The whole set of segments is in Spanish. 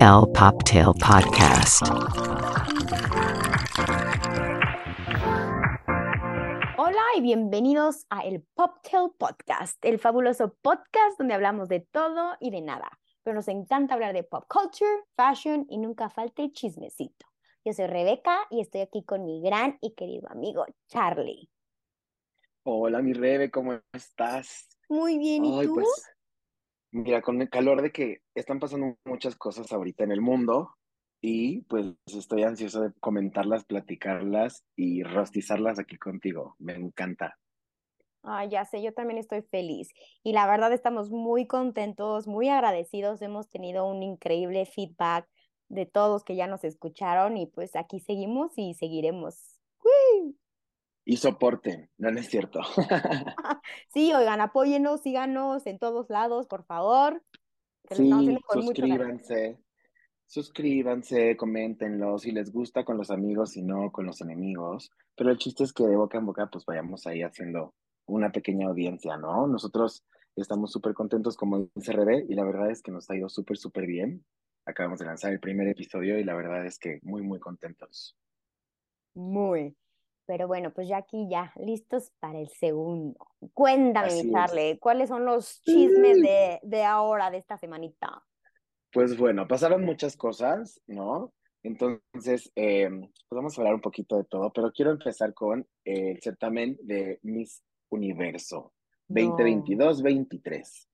El Poptail Podcast. Hola y bienvenidos a el Poptail Podcast, el fabuloso podcast donde hablamos de todo y de nada. Pero nos encanta hablar de pop culture, fashion y nunca falta el chismecito. Yo soy Rebeca y estoy aquí con mi gran y querido amigo Charlie. Hola, mi Rebe, ¿cómo estás? Muy bien, ¿y Ay, tú? pues, mira, con el calor de que están pasando muchas cosas ahorita en el mundo y pues estoy ansioso de comentarlas, platicarlas y rostizarlas aquí contigo. Me encanta. Ay, ya sé, yo también estoy feliz. Y la verdad estamos muy contentos, muy agradecidos. Hemos tenido un increíble feedback de todos que ya nos escucharon y pues aquí seguimos y seguiremos. Y soporten, no, no es cierto. Sí, oigan, apóyenos, síganos en todos lados, por favor. Que Sí, suscríbanse, suscríbanse, coméntenlo, si les gusta con los amigos, si no con los enemigos. Pero el chiste es que de boca en boca pues vayamos ahí haciendo una pequeña audiencia, ¿no? Nosotros estamos súper contentos como dice Rebe y la verdad es que nos ha ido súper, súper bien. Acabamos de lanzar el primer episodio y la verdad es que muy, muy contentos. Muy. Pero bueno, pues ya aquí ya, listos para el segundo. Cuéntame. Charlie, ¿cuáles son los chismes de, de ahora, de esta semanita? Pues bueno, pasaron muchas cosas, ¿no? Entonces, eh, pues vamos a hablar un poquito de todo, pero quiero empezar con el certamen de Miss Universo No. 2022-23.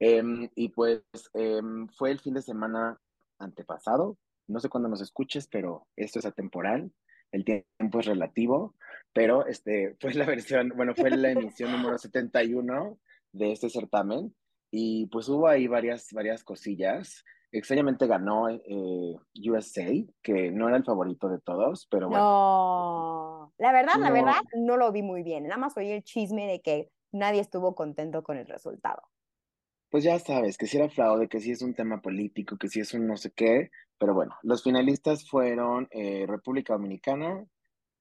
Em, y pues em, fue el fin de semana antepasado, no sé cuándo nos escuches, pero esto es atemporal, el tiempo es relativo, pero este fue la versión, bueno, fue la emisión número 71 de este certamen y pues hubo ahí varias, varias cosillas. Extrañamente ganó eh, USA, que no era el favorito de todos, pero bueno. No, la verdad, la verdad, no lo vi muy bien. Nada más oí el chisme de que nadie estuvo contento con el resultado. Pues ya sabes, que si era fraude, que si es un tema político, que si es un no sé qué, pero bueno, los finalistas fueron eh, República Dominicana,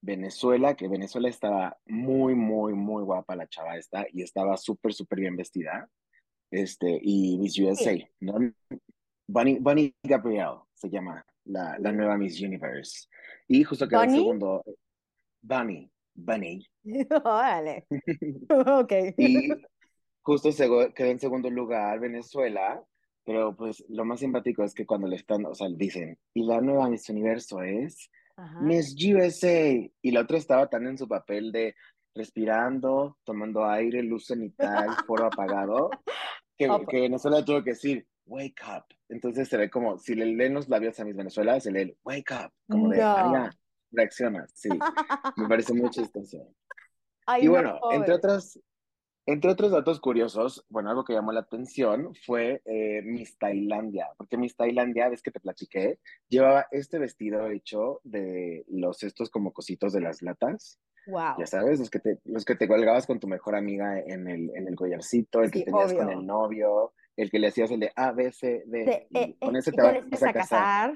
Venezuela, que Venezuela estaba muy, muy, muy guapa la chava esta y estaba súper, súper bien vestida, este, y Miss USA, ¿no? Bunny, Bunny Gabrielle se llama la, la nueva Miss Universe. Y justo quedó ¿Bunny? segundo, Bunny, Bunny. Órale. Ok. Y justo se quedó en segundo lugar Venezuela, pero pues lo más simpático es que cuando le están, o sea, dicen, y la nueva Miss Universo es Ajá. Miss USA, y la otra estaba tan en su papel de respirando, tomando aire, luz cenital, foro apagado, que, Oh, que Venezuela tuvo que decir, wake up. Entonces se ve como, si le leen los labios a Miss Venezuela, se lee, wake up, como de, No. María, reacciona, sí, me parece muy chistoso. Ay, Y no, bueno, entre pobre. Entre otros datos curiosos, bueno, algo que llamó la atención fue eh, Miss Tailandia, porque Miss Tailandia, ves que te platiqué, llevaba este vestido hecho de los estos como cositos de las latas, Wow. ya sabes, los que te, los que te colgabas con tu mejor amiga en el, en el collarcito, el que tenías con el novio, el que le hacías el de A, B, C, D, De- y eh, con eh, ese y te con vas ese a casar.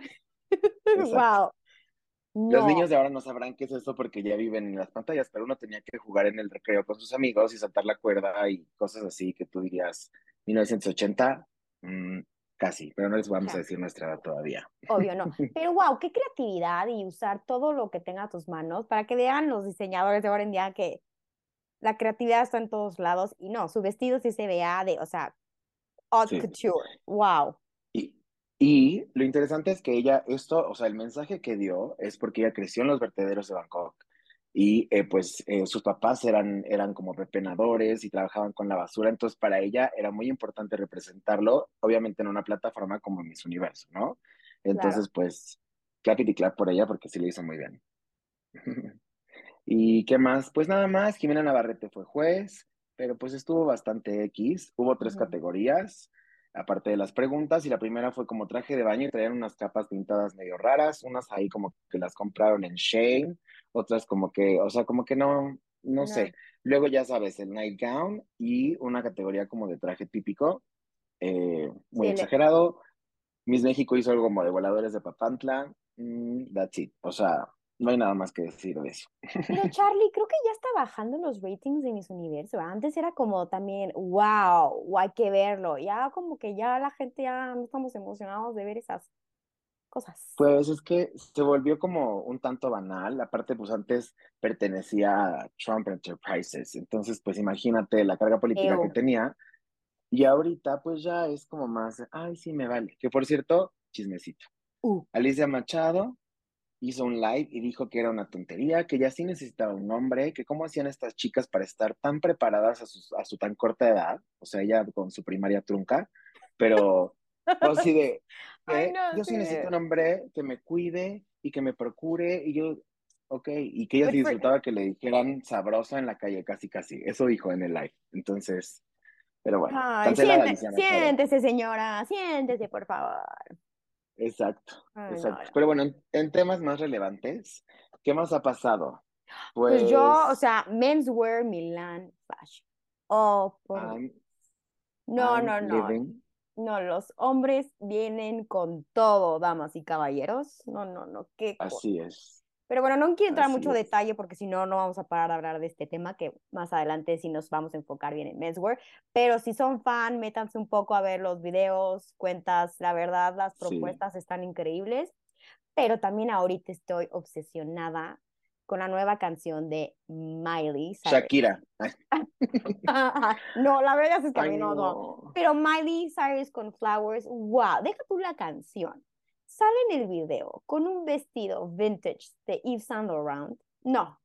Wow. Los No. niños de ahora no sabrán qué es eso porque ya viven en las pantallas, pero uno tenía que jugar en el recreo con sus amigos y saltar la cuerda y cosas así que tú dirías 1980, mm, casi, pero no les vamos a decir nuestra edad todavía. Obvio no. Pero wow, qué creatividad y usar todo lo que tenga a tus manos para que vean los diseñadores de ahora en día que la creatividad está en todos lados y no, su vestido sí se vea de, o sea, haute Sí. couture. Wow. Y, lo interesante es que ella, esto, o sea, el mensaje que dio es porque ella creció en los vertederos de Bangkok y eh, pues eh, sus papás eran, eran como pepenadores y trabajaban con la basura, entonces para ella era muy importante representarlo, obviamente en una plataforma como Miss Universo, ¿no? Entonces, pues, clap y clap por ella porque sí lo hizo muy bien. ¿Y qué más? Pues nada más, Jimena Navarrete fue juez, pero pues estuvo bastante X, hubo tres categorías aparte de las preguntas, y la primera fue como traje de baño y traían unas capas pintadas medio raras, unas ahí como que las compraron en Shane, otras como que, o sea, como que no, no No. sé. Luego ya sabes, el nightgown y una categoría como de traje típico, eh, muy Sí, exagerado. Miss México hizo algo como de voladores de Papantla, mm, that's it. O sea, no hay nada más que decir de eso. Pero Charlie, creo que ya está bajando los ratings de Miss Universo. ¿verdad? Antes era como también, wow, hay que verlo. Ya como que ya la gente ya no estamos emocionados de ver esas cosas. Pues es que se volvió como un tanto banal. Aparte, pues antes pertenecía a Trump Enterprises. Entonces, pues imagínate la carga política que tenía. Y ahorita, pues ya es como más, ay, sí, me vale. Que por cierto, chismecito. Uh, Alicia Machado hizo un live y dijo que era una tontería, que ya sí necesitaba un nombre, que cómo hacían estas chicas para estar tan preparadas a su, a su tan corta edad, o sea, ella con su primaria trunca, pero pues, así de, Ay, eh, no yo sí necesito un hombre que me cuide y que me procure, y yo, ok, y que ella Good sí disfrutaba que le dijeran sabrosa en la calle, casi, casi, eso dijo en el live, entonces, pero bueno, Ay, Machado. siéntese, señora, siéntese, por favor. Exacto, Ay, no, exacto. no. Pero bueno, en, en temas más relevantes, ¿qué más ha pasado? Pues yo, o Pues, sea, menswear Milan fashion. Oh, por I'm-. No, I'm no, no. living. No, los hombres vienen con todo, damas y caballeros. No, no, no, qué. Así es. Pero bueno, no quiero entrar Así mucho es. detalle porque si no, no vamos a parar de hablar de este tema que más adelante sí nos vamos a enfocar bien en menswear. Pero si son fan, métanse un poco a ver los videos, cuentas. La verdad, las Sí. propuestas están increíbles. Pero también ahorita estoy obsesionada con la nueva canción de Miley Cyrus. Shakira. No, la verdad es que a ay, no. no. Pero Miley Cyrus con Flowers, wow, deja tú la canción. Sale en el video con un vestido vintage de Yves Saint Laurent. No,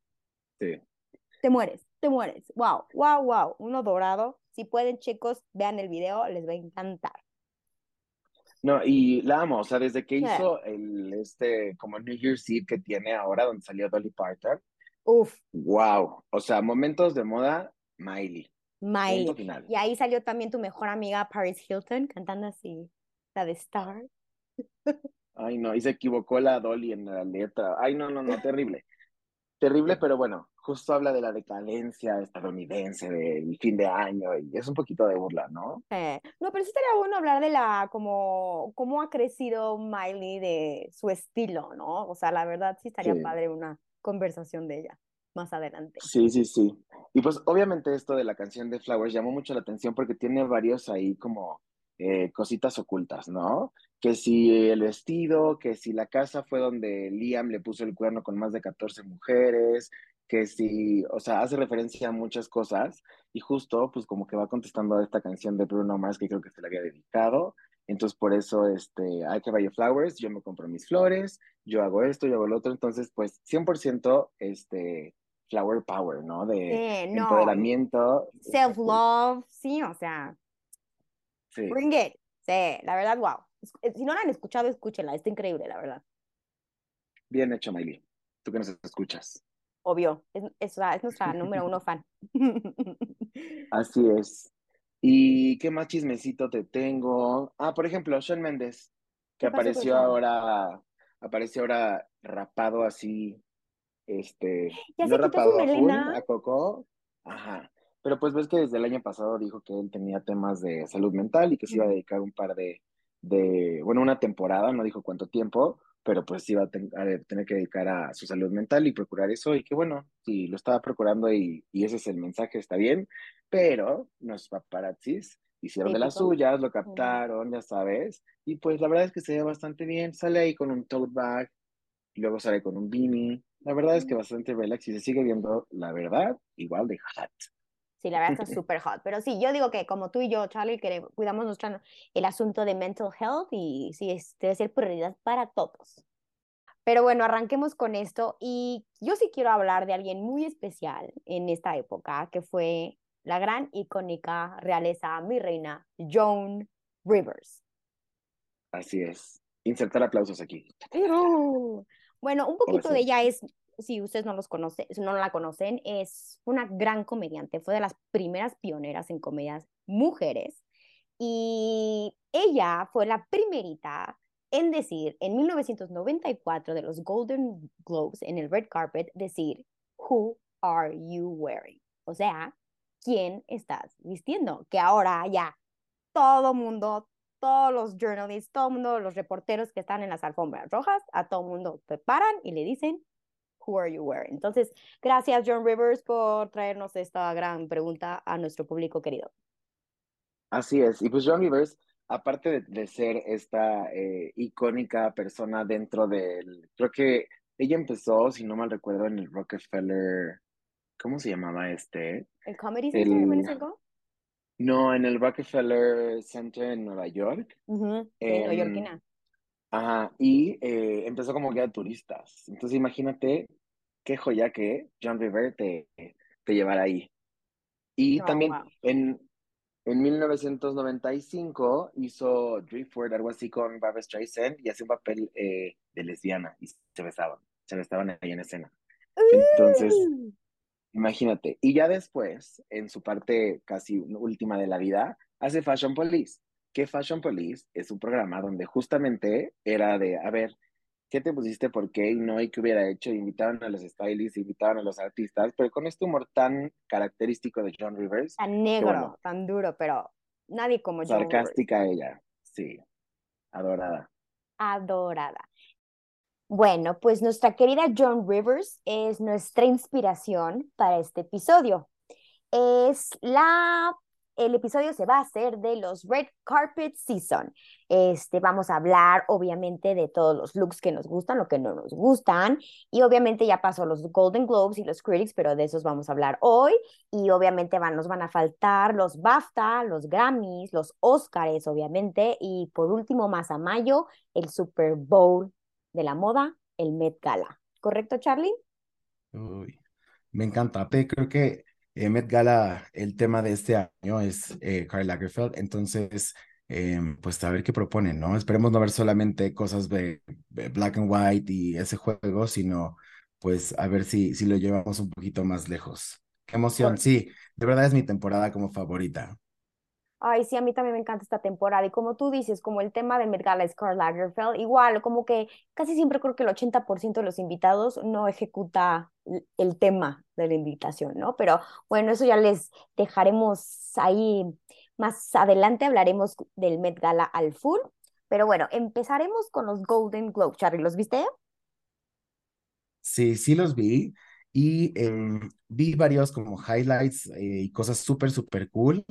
Sí. te mueres, te mueres. Wow, wow, wow. Uno dorado. Si pueden, chicos, vean el video, les va a encantar. No, y la amo, o sea, desde que Sí. hizo el, este, como New Year's Eve que tiene ahora, donde salió Dolly Parton, Uf, wow, o sea, momentos de moda, Miley, Miley. Y ahí salió también tu mejor amiga Paris Hilton cantando así, la de Star. Ay, no, y se equivocó la Dolly en la letra. Ay, no, no, no, terrible. Terrible, pero bueno, justo habla de la decadencia estadounidense del fin de año y es un poquito de burla, ¿no? Eh, no, pero sí estaría bueno hablar de la, como, cómo ha crecido Miley de su estilo, ¿no? O sea, la verdad sí estaría Sí. padre una conversación de ella más adelante. Sí, sí, sí. Y pues obviamente esto de la canción de Flowers llamó mucho la atención porque tiene varios ahí como eh, cositas ocultas, ¿no? Que si el vestido, que si la casa fue donde Liam le puso el cuerno con más de 14 mujeres, que si, o sea, hace referencia a muchas cosas y justo pues como que va contestando a esta canción de Bruno Mars que creo que se le había dedicado. Entonces por eso, este, hay que vaya Flowers, yo me compro mis flores, yo hago esto, yo hago lo otro. Entonces, pues 100% este, flower power, ¿no? De Sí, no, empoderamiento. self-love, sí, o sea, Sí, bring it. Sí, la verdad, wow. Eh, Si no la han escuchado, escúchenla, está increíble, la verdad. bien hecho, Miley. Tú que nos escuchas. Obvio, es, es, es nuestra número uno fan. Así es. ¿Y qué más chismecito te tengo? Ah, por ejemplo, Shawn Mendes, que ¿Qué pasó con apareció ahora, apareció ahora rapado así, este, Ya no se quitó su rapado a full, a coco, ajá. Pero pues ves que desde el año pasado dijo que él tenía temas de salud mental y que se iba a dedicar un par de, de, bueno, una temporada, no dijo cuánto tiempo, pero pues iba a, ten- a tener que dedicar a su salud mental y procurar eso, y que bueno, sí, lo estaba procurando y, y ese es el mensaje, está bien, pero los paparazzis hicieron de las Típico. suyas, lo captaron, ya sabes, y pues la verdad es que se ve bastante bien, sale ahí con un tote bag, y luego sale con un beanie, la verdad es que bastante relax y se sigue viendo, la verdad, igual de hot. Sí, la verdad está súper hot. Pero sí, yo digo que como tú y yo, Charlie, que cuidamos nuestra, el asunto de mental health y sí, es, debe ser prioridad para todos. Pero bueno, arranquemos con esto y yo sí quiero hablar de alguien muy especial en esta época, que fue la gran icónica realeza, mi reina, Joan Rivers. Así es. Insertar aplausos aquí. Bueno, un poquito de ella es, si ustedes no los conocen, no la conocen, es una gran comediante, fue de las primeras pioneras en comedias mujeres y ella fue la primerita en decir en 1994 de los Golden Globes en el red carpet decir Who are you wearing? O sea, ¿quién estás vistiendo? Que ahora ya todo mundo, todos los journalists, todo mundo, los reporteros que están en las alfombras rojas, a todo mundo te paran y le dicen Who are you wearing? Entonces, gracias John Rivers por traernos esta gran pregunta a nuestro público querido. Así es. Y pues John Rivers, aparte de, de ser esta eh, icónica persona dentro del, creo que ella empezó, si no mal recuerdo, en el Rockefeller, ¿cómo se llamaba este? ¿El Comedy Center El-? No, en el Rockefeller Center en Nueva York. Sí, Em, neoyorquina. Ajá, y eh, empezó como guía de turistas. Entonces imagínate qué joya que John River te, te llevara ahí. Y Oh, también wow. en, en 1995 hizo Driftwood, algo así con Barbra Streisand, y hacía un papel eh, de lesbiana y se besaban, se besaban ahí en escena. Entonces, Uh, imagínate. Y ya después, en su parte casi última de la vida, hace Fashion Police. Que Fashion Police es un programa donde justamente era de, a ver, ¿qué te pusiste? ¿Por qué? Y no, y qué hubiera hecho. Invitaban a los stylists, invitaban a los artistas, pero con este humor tan característico de John Rivers, tan negro, bueno. tan duro, pero nadie como Rivers. sarcástica ella, sí, adorada. adorada. Bueno, pues nuestra querida Joan Rivers es nuestra inspiración para este episodio. Es la, el episodio se va a hacer de los Red Carpet Season. Este, vamos a hablar obviamente de todos los looks que nos gustan, lo que no nos gustan, y obviamente ya pasó los Golden Globes y los Critics, pero de esos vamos a hablar hoy, y obviamente van, nos van a faltar los BAFTA, los Grammys, los Oscars, obviamente, y por último, más a mayo, el Super Bowl de la moda, el Met Gala. ¿Correcto, Charlie? Me encanta. Creo que eh, Met Gala, el tema de este año es eh, Karl Lagerfeld, entonces, em, pues a ver qué proponen, ¿no? Esperemos no ver solamente cosas de, de black and white y ese juego, sino pues a ver si, si lo llevamos un poquito más lejos. Qué emoción, sí, de verdad es mi temporada como favorita. Ay, sí, a mí también me encanta esta temporada. Y como tú dices, como el tema del Met Gala es Karl Lagerfeld, igual, como que casi siempre creo que el 80% de los invitados no ejecuta el tema de la invitación, ¿no? Pero bueno, eso ya les dejaremos ahí más adelante, hablaremos del Met Gala al full. Pero bueno, empezaremos con los Golden Globes. Charlie, ¿los viste? Sí, sí los vi y em, vi varios como highlights eh, y cosas súper, súper cool,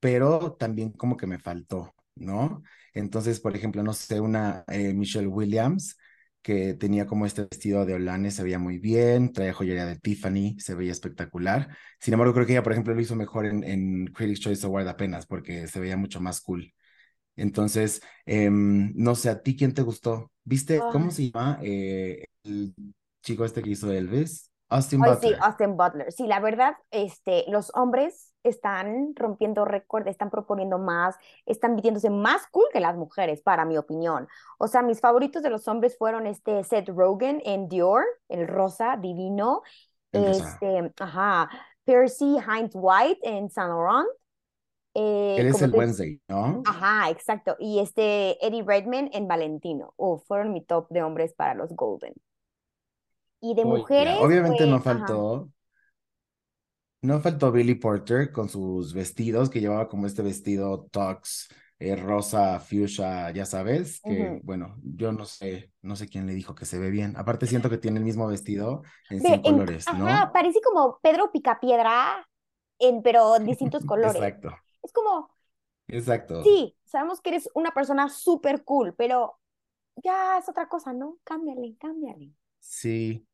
pero también como que me faltó, ¿no? Entonces, por ejemplo, no sé, una eh, Michelle Williams que tenía como este vestido de Olane, se veía muy bien, traía joyería de Tiffany, se veía espectacular. Sin embargo, creo que ella, por ejemplo, lo hizo mejor en, en Critics' Choice Award apenas, porque se veía mucho más cool. Entonces, em, no sé, ¿a ti quién te gustó? ¿Viste cómo Ay. se llama eh, el chico este que hizo Elvis? Austin Ay, sí, Butler. Austin Butler. Sí, la verdad, este, los hombres están rompiendo récord, están proponiendo más, están vistiéndose más cool que las mujeres, para mi opinión. O sea, mis favoritos de los hombres fueron este Seth Rogen en Dior, el rosa divino, El rosa. este, ajá, Percy Hines White en Saint Laurent. eh, Él es el Wednesday, ¿no? Ajá, exacto. Y este Eddie Redmayne en Valentino. Uf, fueron mi top de hombres para los Golden. Y de mujeres, obviamente no pues, ajá. faltó, no faltó Billy Porter con sus vestidos, que llevaba como este vestido tux, eh, rosa, fuchsia, ya sabes, que bueno, yo no sé, no sé quién le dijo que se ve bien. Aparte siento que tiene el mismo vestido en 100 en- colores, ¿no? ajá, parece como Pedro Picapiedra, en, pero en distintos colores. Exacto, Es como, exacto. sí, sabemos que eres una persona súper cool, pero ya es otra cosa, ¿no? Cámbiale, cámbiale. Sí.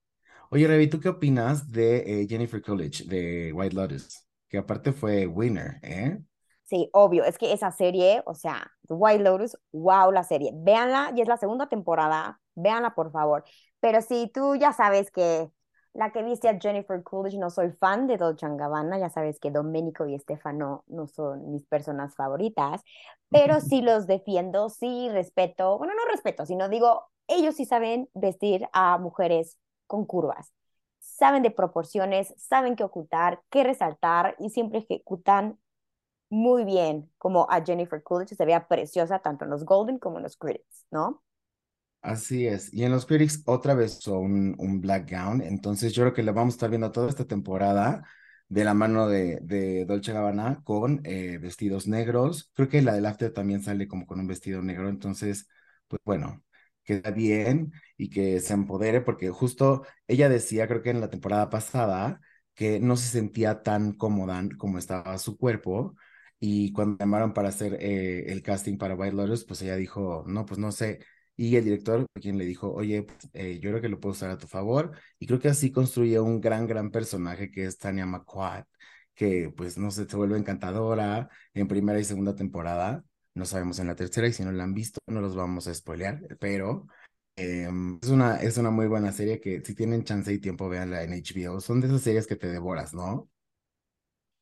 Oye, Revi, ¿tú qué opinas de eh, Jennifer Coolidge de White Lotus? Que aparte fue winner, ¿eh? Sí, obvio, es que esa serie, o sea, The White Lotus, wow, la serie. Véanla, y es la segunda temporada, véanla por favor. Pero si tú ya sabes que la que viste a Jennifer Coolidge, no soy fan de Dolce Gabbana, ya sabes que Domenico y Stefano no son mis personas favoritas, pero sí los defiendo, sí respeto, bueno, no respeto, sino digo, ellos sí saben vestir a mujeres con curvas, saben de proporciones, saben qué ocultar, qué resaltar y siempre ejecutan muy bien como a Jennifer Coolidge, se veía preciosa tanto en los Golden como en los Critics, ¿no? Así es. Y en los Critics otra vez usó un, black gown. Entonces yo creo que lo vamos a estar viendo toda esta temporada de la mano de, de Dolce Gabbana con eh, vestidos negros. Creo que la del After también sale como con un vestido negro. Entonces, pues bueno, queda bien y que se empodere porque justo ella decía, creo que en la temporada pasada, que no se sentía tan cómoda como estaba su cuerpo y cuando llamaron para hacer eh, el casting para White Lotus, pues ella dijo, no, pues no sé. Y el director, quien le dijo, oye, pues, eh, yo creo que lo puedo usar a tu favor. Y creo que así construye un gran, gran personaje que es Tania McQuad, que pues no sé, se vuelve encantadora en primera y segunda temporada. No sabemos en la tercera y si no la han visto, no los vamos a spoilear, pero em, es, una, es una muy buena serie que si tienen chance y tiempo, véanla en HBO. Son de esas series que te devoras, ¿no?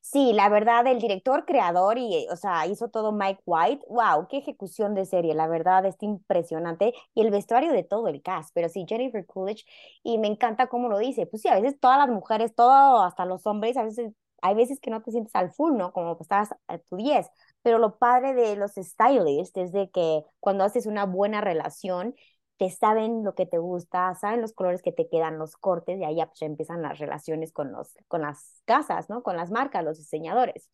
Sí, la verdad, el director, creador y, o sea, hizo todo Mike White. Wow, qué ejecución de serie, la verdad, está impresionante. Y el vestuario de todo el cast, pero sí, Jennifer Coolidge, y me encanta cómo lo dice. Pues sí, a veces todas las mujeres, todo, hasta los hombres, a veces, hay veces que no te sientes al full, ¿no? Como que estabas a tu 10. Pero lo padre de los stylists es de que cuando haces una buena relación, te saben lo que te gusta, saben los colores que te quedan, los cortes, y ahí ya, pues, empiezan las relaciones con, los, con las casas, ¿no? Con las marcas, los diseñadores.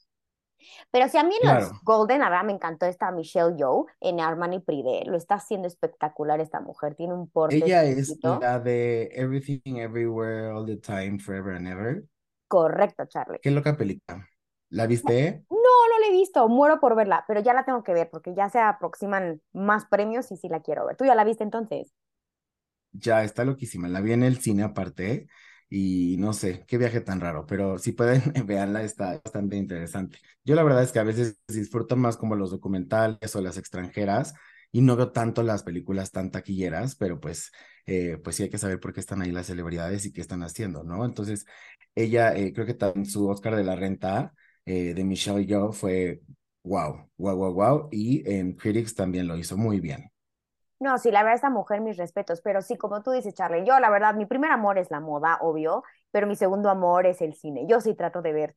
Pero si a mí en los Golden, a ver, me encantó esta Michelle Yeoh en Armani Privé, lo está haciendo espectacular esta mujer, tiene un porte. Ella es la de Everything Everywhere All the Time Forever and Ever. Correcto, Charlie. Qué loca película. ¿La viste? No, no la he visto, muero por verla, pero ya la tengo que ver porque ya se aproximan más premios y sí la quiero ver. ¿Tú ya la viste entonces? Ya, está loquísima. La vi en el cine aparte y no sé, qué viaje tan raro, pero si pueden verla, está bastante interesante. Yo la verdad es que a veces disfruto más como los documentales o las extranjeras y no veo tanto las películas tan taquilleras, pero pues, eh, pues sí hay que saber por qué están ahí las celebridades y qué están haciendo, ¿no? Entonces, ella, eh, creo que también su Oscar de la Renta eh, de Michelle Yeoh fue wow, wow, wow, wow. Y en Critics también lo hizo muy bien. No, sí, la verdad, esta mujer, mis respetos, pero sí, como tú dices, Charlie, yo la verdad, mi primer amor es la moda, obvio, pero mi segundo amor es el cine. Yo sí trato de ver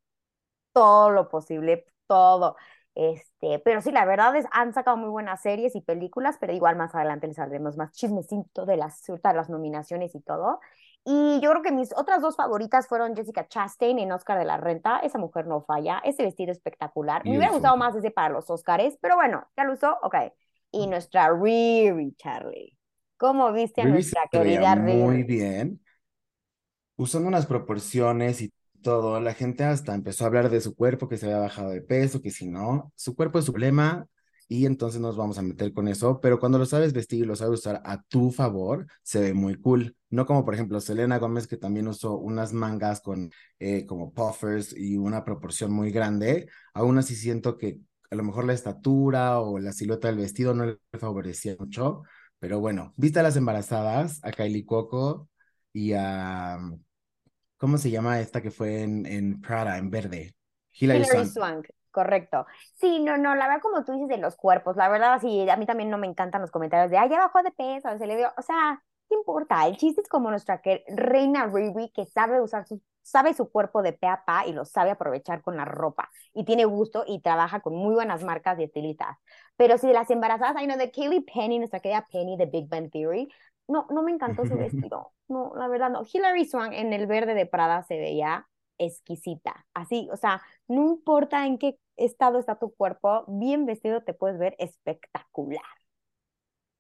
todo lo posible, todo. Este, pero sí, la verdad es, han sacado muy buenas series y películas, pero igual más adelante les haremos más chismecito de las, de las nominaciones y todo. Y yo creo que mis otras dos favoritas fueron Jessica Chastain en Oscar de la Renta. Esa mujer no falla, ese vestido espectacular. Me hubiera gustado más ese para los Oscars, pero bueno, ya lo usó, ok. Y nuestra Riri, Charlie. ¿Cómo viste a nuestra querida Riri? Muy bien. Usando unas proporciones y todo, la gente hasta empezó a hablar de su cuerpo, que se había bajado de peso, que si no, su cuerpo es su problema, y entonces nos vamos a meter con eso, pero cuando lo sabes vestir y lo sabes usar a tu favor, se ve muy cool. No como por ejemplo Selena Gómez que también usó unas mangas con eh, como puffers y una proporción muy grande, aún así siento que a lo mejor la estatura o la silueta del vestido no le favorecía mucho, pero bueno, viste a las embarazadas, a Kylie Coco y a, ¿cómo se llama esta que fue en, en Prada, en verde? Hilary, Swank. Correcto. Sí, no, no, la verdad, como tú dices de los cuerpos, la verdad, sí, a mí también no me encantan los comentarios de, ay, ya bajó de peso, se le dio, o sea, ¿qué importa? El chiste es como nuestra que, reina Riri, que sabe usar su, sabe su cuerpo de pe a pa y lo sabe aprovechar con la ropa, y tiene gusto y trabaja con muy buenas marcas y estilistas. Pero si de las embarazadas, hay no, de Kaylee Penny, nuestra querida Penny de Big Bang Theory, no, no me encantó su vestido, no, la verdad no. Hilary Swank en el verde de Prada se veía exquisita, así, o sea, no importa en qué estado está tu cuerpo, bien vestido te puedes ver espectacular.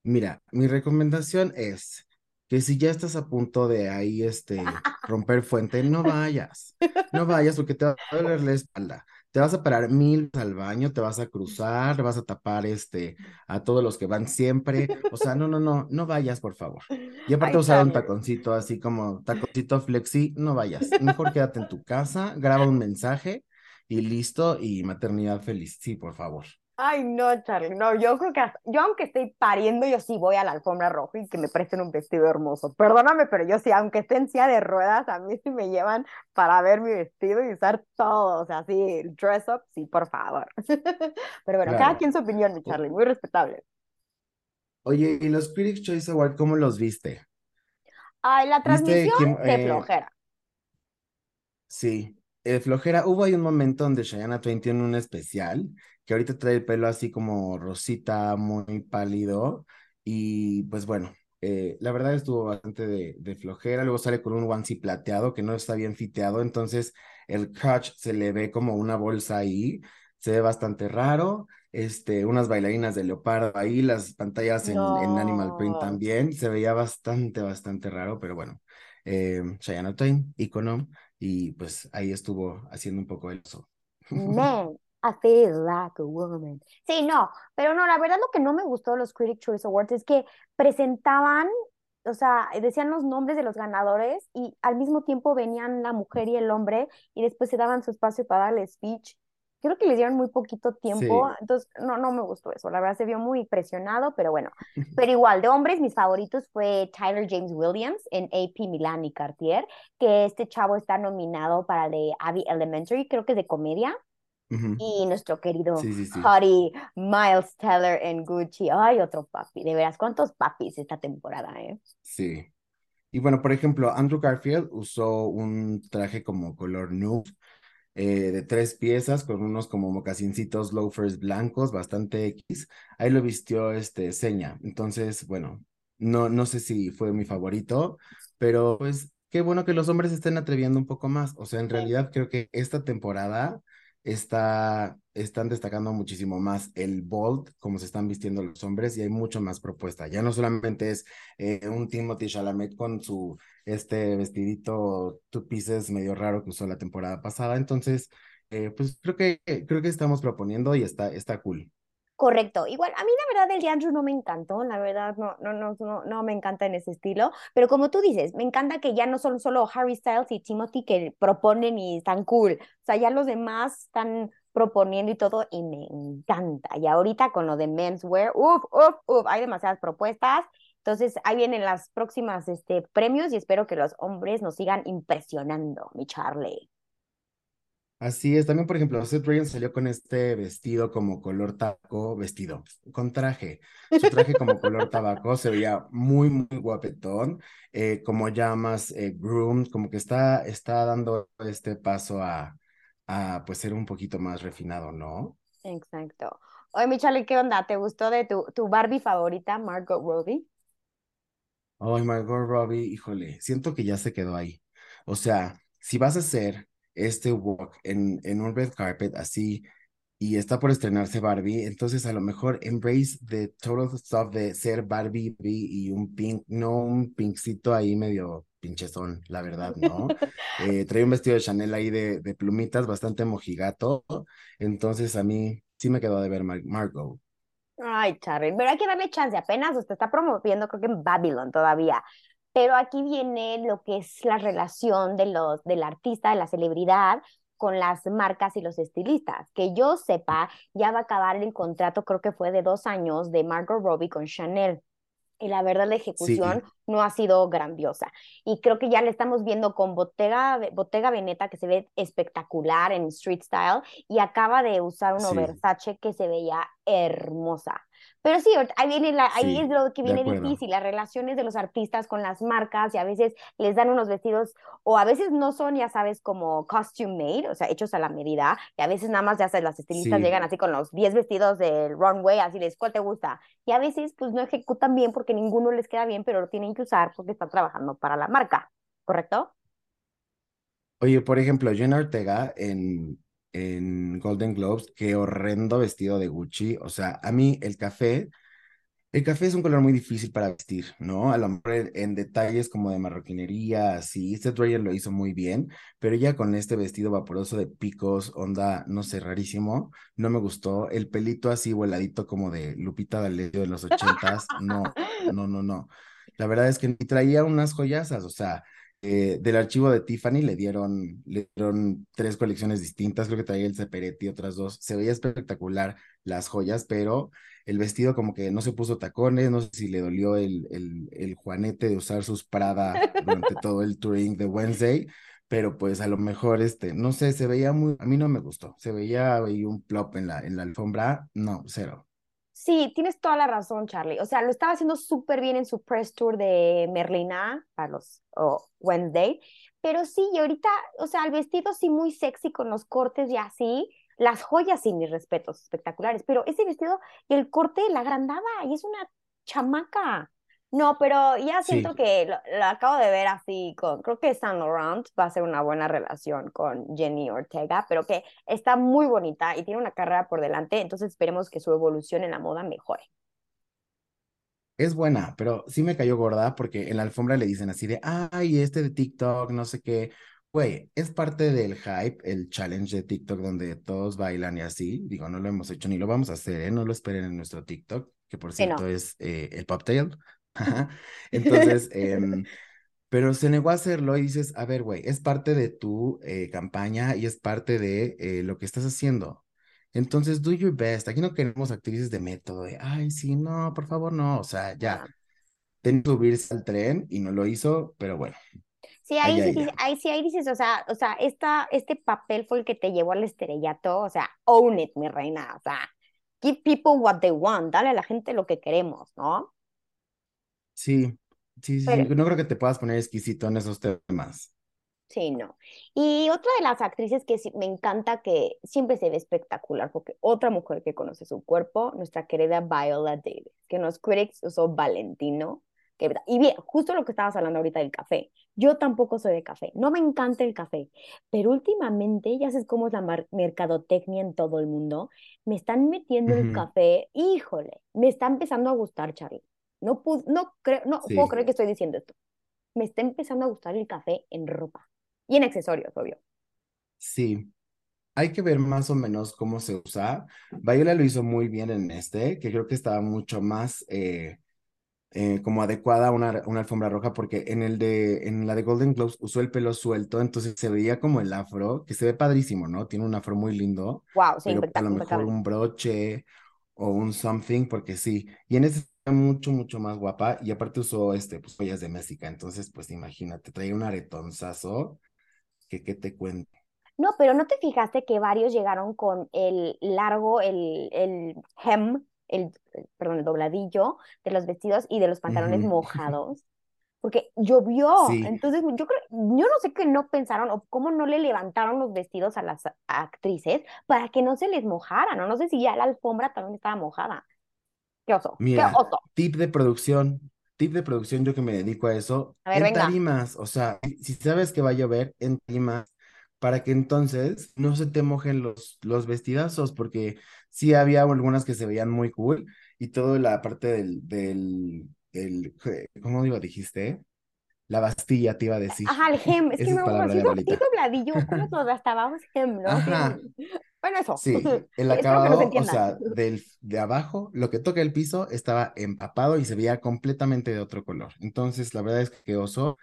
Mira, mi recomendación es que si ya estás a punto de ahí este romper fuente, no vayas. No vayas porque te va a doler la espalda. Te vas a parar mil al baño, te vas a cruzar, vas a tapar este a todos los que van siempre. O sea, no, no, no, no vayas, por favor. Y aparte usar un taconcito así como taconcito flexi, no vayas. Mejor quédate en tu casa, graba un mensaje y listo, y maternidad feliz. Sí, por favor. Ay, no, Charlie, no, yo creo que yo aunque estoy pariendo, yo sí voy a la alfombra roja y que me presten un vestido hermoso. Perdóname, pero yo sí, aunque esté en silla de ruedas, a mí sí me llevan para ver mi vestido y usar todo, o sea, sí, dress up, sí, por favor. pero bueno, cada quien su opinión, mi Charlie, muy respetable. Oye, ¿y los Critics Choice Awards cómo los viste? Ay, la transmisión de eh, flojera. Sí, eh, flojera, hubo ahí un momento donde Shayana Twain tiene un especial, que ahorita trae el pelo así como rosita, muy pálido, y pues bueno, eh, la verdad estuvo bastante de, de, flojera, luego sale con un onesie plateado que no está bien fiteado, entonces el crotch se le ve como una bolsa ahí, se ve bastante raro, este, unas bailarinas de leopardo ahí, las pantallas en, en Animal Print también, se veía bastante, bastante raro, pero bueno, eh, Shayana Twain, icono, y pues ahí estuvo haciendo un poco eso. No, I feel like a woman. Sí, no, pero no, la verdad lo que no me gustó de los Critic Choice Awards es que presentaban, o sea, decían los nombres de los ganadores y al mismo tiempo venían la mujer y el hombre y después se daban su espacio para darle speech. Creo que les dieron muy poquito tiempo, Sí. entonces no, no me gustó eso, la verdad se vio muy presionado, pero bueno. Pero igual, de hombres, mis favoritos fue Tyler James Williams en AP Milan y Cartier, que este chavo está nominado para el de Abby Elementary, creo que es de comedia y nuestro querido Sí, sí. Hottie Miles Teller en Gucci. Ay, otro papi. De veras, ¿cuántos papis esta temporada, eh? Sí. Y bueno, por ejemplo, Andrew Garfield usó un traje como color nude eh, de tres piezas con unos como mocasincitos loafers blancos, bastante X. Ahí lo vistió este Seña. Entonces, bueno, no, no sé si fue mi favorito, pero pues qué bueno que los hombres estén atreviendo un poco más. O sea, en realidad creo que esta temporada está, están destacando muchísimo más el bold, como se están vistiendo los hombres, y hay mucho más propuesta. Ya no solamente es eh, un Timothy Chalamet con su este vestidito two pieces medio raro que usó la temporada pasada. Entonces, eh, pues creo que creo que estamos proponiendo y está, está cool. Correcto. Igual, a mí la verdad el de Andrew no me encantó, la verdad no, no, no, no, no me encanta en ese estilo, pero como tú dices, me encanta que ya no son solo Harry Styles y Timothy que proponen y están cool, o sea, ya los demás están proponiendo y todo y me encanta. Y ahorita con lo de menswear, uff, uff, uff, hay demasiadas propuestas. Entonces, ahí vienen las próximas este, premios y espero que los hombres nos sigan impresionando, mi Charlie. Así es, también por ejemplo, Seth Rogen salió con este vestido como color tabaco, vestido, con traje. Su traje como color tabaco se veía muy, muy guapetón, eh, como ya más eh, groomed, como que está, está dando este paso a, a pues ser un poquito más refinado, ¿no? Exacto. Oye, mi Charlie, ¿qué onda? ¿Te gustó de tu, tu Barbie favorita, Margot Robbie? Ay, Margot Robbie, híjole, siento que ya se quedó ahí. O sea, si vas a hacer este walk en, en un red carpet así y está por estrenarse Barbie, entonces a lo mejor embrace the total stuff de ser Barbie y un pink, no un pinkcito ahí medio pinchezón, la verdad, ¿no? Eh, trae un vestido de Chanel ahí de, de plumitas, bastante mojigato, entonces a mí sí me quedó de ver Mar Margot. Ay, Charlie, pero hay que darle chance, apenas usted está promoviendo, creo que en Babylon todavía. Pero aquí viene lo que es la relación de los, del artista, de la celebridad, con las marcas y los estilistas. Que yo sepa, ya va a acabar el contrato, creo que fue de dos años, de Margot Robbie con Chanel. Y la verdad, la ejecución Sí. no ha sido grandiosa. Y creo que ya le estamos viendo con Bottega, Bottega Veneta, que se ve espectacular en street style, y acaba de usar uno Sí. Versace que se veía hermosa. Pero sí, ahí viene la, ahí Sí, es lo que viene difícil, las relaciones de los artistas con las marcas, y a veces les dan unos vestidos, o a veces no son, ya sabes, como costume made, o sea, hechos a la medida, y a veces nada más, ya sabes, las estilistas Sí. llegan así con los 10 vestidos del runway, así les, ¿cuál te gusta? Y a veces, pues no ejecutan bien porque ninguno les queda bien, pero lo tienen que usar porque están trabajando para la marca, ¿correcto? Oye, por ejemplo, Jenna Ortega en, en Golden Globes, qué horrendo vestido de Gucci. O sea, a mí el café, el café es un color muy difícil para vestir, ¿no? A lo mejor en, en detalles como de marroquinería, así, Seth Rogen lo hizo muy bien, pero ya con este vestido vaporoso de picos, onda, no sé, rarísimo, no me gustó. El pelito así voladito como de Lupita D'Alessio de los ochentas, no, no, no, no. La verdad es que ni traía unas joyasas, o sea, eh, del archivo de Tiffany le dieron, le dieron tres colecciones distintas, creo que traía el Ceperetti, otras dos. Se veía espectacular las joyas, pero el vestido como que no se puso tacones, no sé si le dolió el, el, el juanete de usar sus Prada durante todo el touring de Wednesday, pero pues a lo mejor, este, no sé, se veía muy, a mí no me gustó, se veía ahí un plop en la, en la alfombra, no, cero. Sí, tienes toda la razón, Charlie. O sea, lo estaba haciendo súper bien en su press tour de Merlina para los oh, Wednesday. Pero sí, y ahorita, o sea, el vestido sí muy sexy con los cortes y así. Las joyas sí, mis respetos, espectaculares. Pero ese vestido el corte la agrandaba y es una chamaca. No, pero ya siento Sí. que lo, lo acabo de ver así con, creo que Saint Laurent va a ser una buena relación con Jenny Ortega, pero que está muy bonita y tiene una carrera por delante, entonces esperemos que su evolución en la moda mejore. Es buena, pero sí me cayó gorda porque en la alfombra le dicen así de, ay, este de TikTok, no sé qué, güey, es parte del hype, el challenge de TikTok donde todos bailan y así. Digo, no lo hemos hecho ni lo vamos a hacer, ¿eh? No lo esperen en nuestro TikTok, que por Sí, no. cierto es eh, el Poptail. Ajá. Entonces, em, pero se negó a hacerlo y dices, a ver, güey, es parte de tu eh, campaña y es parte de eh, lo que estás haciendo. Entonces, do your best. Aquí no queremos actrices de método, de, ay, sí, no, por favor, no. O sea, ya, tenía que subirse al tren y no lo hizo, pero bueno, Sí, ahí sí, ella. ahí sí, ahí dices, o sea, o sea, esta, este papel fue el que te llevó al estrellato, o sea, own it, mi reina, o sea, give people what they want, dale a la gente lo que queremos, ¿no? Sí, sí, sí, Pero, no creo que te puedas poner exquisito en esos temas. sí, no. Y otra de las actrices que me encanta que siempre se ve espectacular, porque otra mujer que conoce su cuerpo, nuestra querida Viola Davis, que en los critics usó Valentino, que, y bien, justo lo que estabas hablando ahorita del café, yo tampoco soy de café, no me encanta el café, pero últimamente, ya sabes cómo es la mercadotecnia en todo el mundo, me están metiendo el café, híjole, me está empezando a gustar, Charlie. No, pu- no, creo, no puedo Sí, creer que estoy diciendo esto. Me está empezando a gustar el café en ropa y en accesorios, obvio. sí. Hay que ver más o menos cómo se usa. Viola lo hizo muy bien en este, que creo que estaba mucho más eh, eh, como adecuada a una, una alfombra roja, porque en el de, en la de Golden Globes usó el pelo suelto, entonces se veía como el afro, que se ve padrísimo, ¿no? Tiene un afro muy lindo, Wow, sí, pero a lo mejor un broche o un something, porque sí. Y en está mucho, mucho más guapa, y aparte usó este, pues joyas de México, entonces, pues imagínate, traía un aretonzazo, que qué te cuento. No, pero ¿no te fijaste que varios llegaron con el largo, el, el hem, el, el- perdón, el dobladillo de los vestidos y de los pantalones mojados? Porque llovió. Sí, Entonces, yo creo, yo no sé qué no pensaron o cómo no le levantaron los vestidos a las actrices para que no se les mojaran. O no sé si ya la alfombra también estaba mojada. Qué oso, qué Mira, oso. tip de producción, tip de producción, yo que me dedico a eso, A ver, en venga. tarimas, o sea, si sabes que va a llover, en tarimas, para que entonces no se te mojen los, los vestidazos, porque sí había algunas que se veían muy cool y toda la parte del, del, del, ¿cómo digo, dijiste? La Bastilla te iba a decir. Ajá, el hem, es que Esa es no, palabra así, de do- sí abuelita. dobladillo, ¿cómo hasta abajo es hem, no? Ajá. Bueno, eso. Sí, el acabado, o sea, del, de abajo, lo que toca el piso estaba empapado y se veía completamente de otro color. Entonces, la verdad es que oso,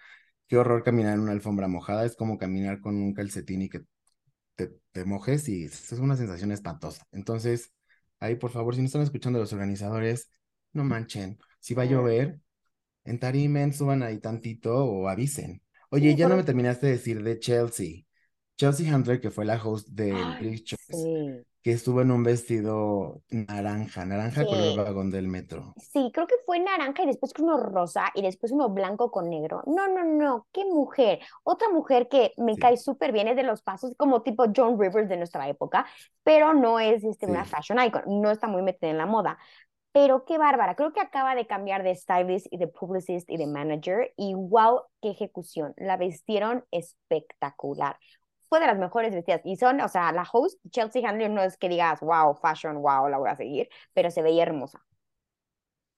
qué horror caminar en una alfombra mojada, es como caminar con un calcetín y que te, te mojes y es una sensación espantosa. Entonces, ahí por favor, si no están escuchando los organizadores, no manchen. Si va a llover, entarimen, suban ahí tantito o avisen. Oye, Sí, ya no me terminaste de decir de Chelsea. Chelsea Handler, que fue la host del Choice, sí. que estuvo en un vestido naranja, naranja color Sí, vagón del metro. sí, creo que fue naranja y después uno rosa y después uno blanco con negro. No, no, no, qué mujer. Otra mujer que me Sí, cae súper bien es de los pasos, como tipo Joan Rivers de nuestra época, pero no es este, una fashion icon, no está muy metida en la moda. Pero qué bárbara, creo que acaba de cambiar de stylist y de publicist y de manager y wow, qué ejecución. La vestieron espectacular. Fue de las mejores vestidas y son, o sea, la host, Chelsea Handler, no es que digas, wow, fashion, wow, la voy a seguir, pero se veía hermosa.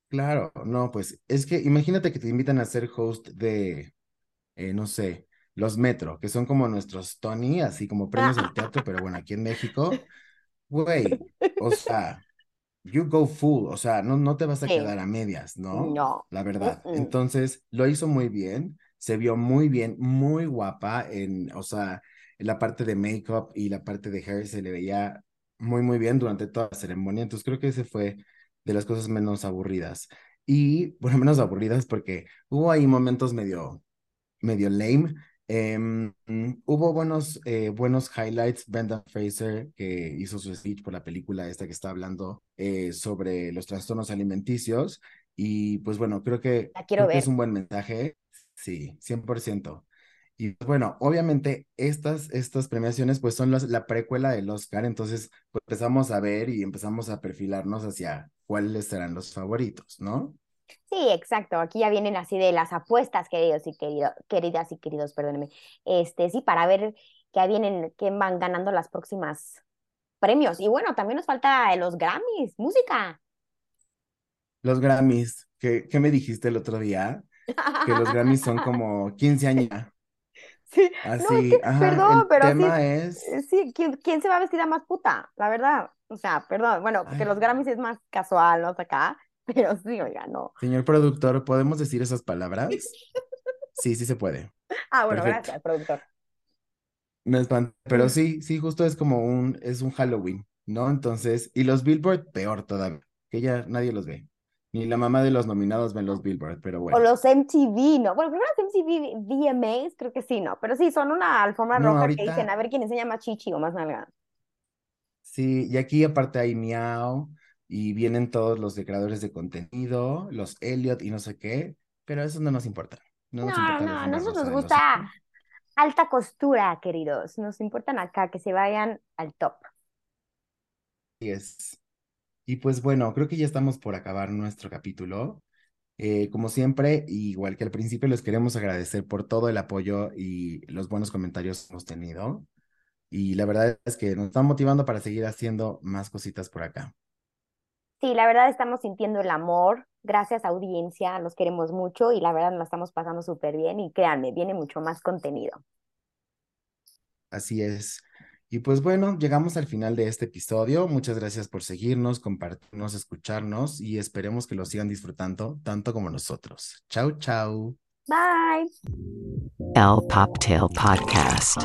Claro, no, pues es que imagínate que te invitan a ser host de, eh, no sé, los Metro, que son como nuestros Tony, así como premios del teatro, pero bueno, aquí en México, güey, o sea, you go full, o sea, no, no te vas a Sí, quedar a medias, ¿no? no. La verdad. Entonces, lo hizo muy bien, se vio muy bien, muy guapa en, o sea, la parte de make-up y la parte de hair se le veía muy, muy bien durante toda la ceremonia. Entonces, creo que ese fue de las cosas menos aburridas. Y, bueno, menos aburridas porque hubo ahí momentos medio, medio lame. Em, hubo buenos, eh, buenos highlights. Brenda Fraser, que hizo su speech por la película esta que está hablando eh, sobre los trastornos alimenticios. Y pues bueno, creo que, La quiero creo que es ver. un buen mensaje. Sí, 100%. Y bueno, obviamente estas, estas premiaciones pues son la precuela del Oscar, entonces pues empezamos a ver y empezamos a perfilarnos hacia cuáles serán los favoritos, ¿no? Sí, exacto. Aquí ya vienen así de las apuestas, queridos y querido, queridas y queridos, perdónenme. Este, sí, para ver qué vienen, qué van ganando las próximas premios. Y bueno, también nos falta los Grammys, música. Los Grammys, ¿qué, qué me dijiste el otro día? Que los Grammys son como 15 Sí, no, es Así, que, ajá, perdón, el pero sí, tema es, eh, sí, ¿quién, quién se va a vestir a más puta? La verdad. O sea, perdón, bueno, porque los. Grammys es más casual, ¿no? Acá, pero sí, oiga, no. señor productor, ¿podemos decir esas palabras? Sí, sí se puede. Ah, bueno, Perfecto. gracias, productor. Me espanta, pero sí, sí, justo es como un, es un Halloween, ¿no? Entonces, y los Billboard, peor todavía, que ya nadie los ve. Ni la mamá de los nominados ven los Billboard, pero O bueno. los MTV, ¿no? Bueno, primero los MTV VMAs, creo que sí, ¿no? Pero sí, son una alfombra No, roja que dicen a ver quién enseña más chichi o más nalga. Sí, y aquí aparte hay Miau, y vienen todos los de creadores de contenido, los Elliot y no sé qué, pero eso no nos importa. No nos No, importa no, nosotros nos los gusta alta costura, queridos. Nos importan acá que se vayan al top. Así es. Y pues bueno, creo que ya estamos por acabar nuestro capítulo. Eh, como siempre, igual que al principio, les queremos agradecer por todo el apoyo y los buenos comentarios que hemos tenido. Y la verdad es que nos están motivando para seguir haciendo más cositas por acá. Sí, la verdad estamos sintiendo el amor. Gracias, audiencia. Los queremos mucho y la verdad nos estamos pasando súper bien. Y créanme, viene mucho más contenido. Así es. Y pues bueno, llegamos al final de este episodio. Muchas gracias por seguirnos, compartirnos, escucharnos y esperemos que lo sigan disfrutando tanto como nosotros. Chau, chau. Bye. El Poptail Podcast.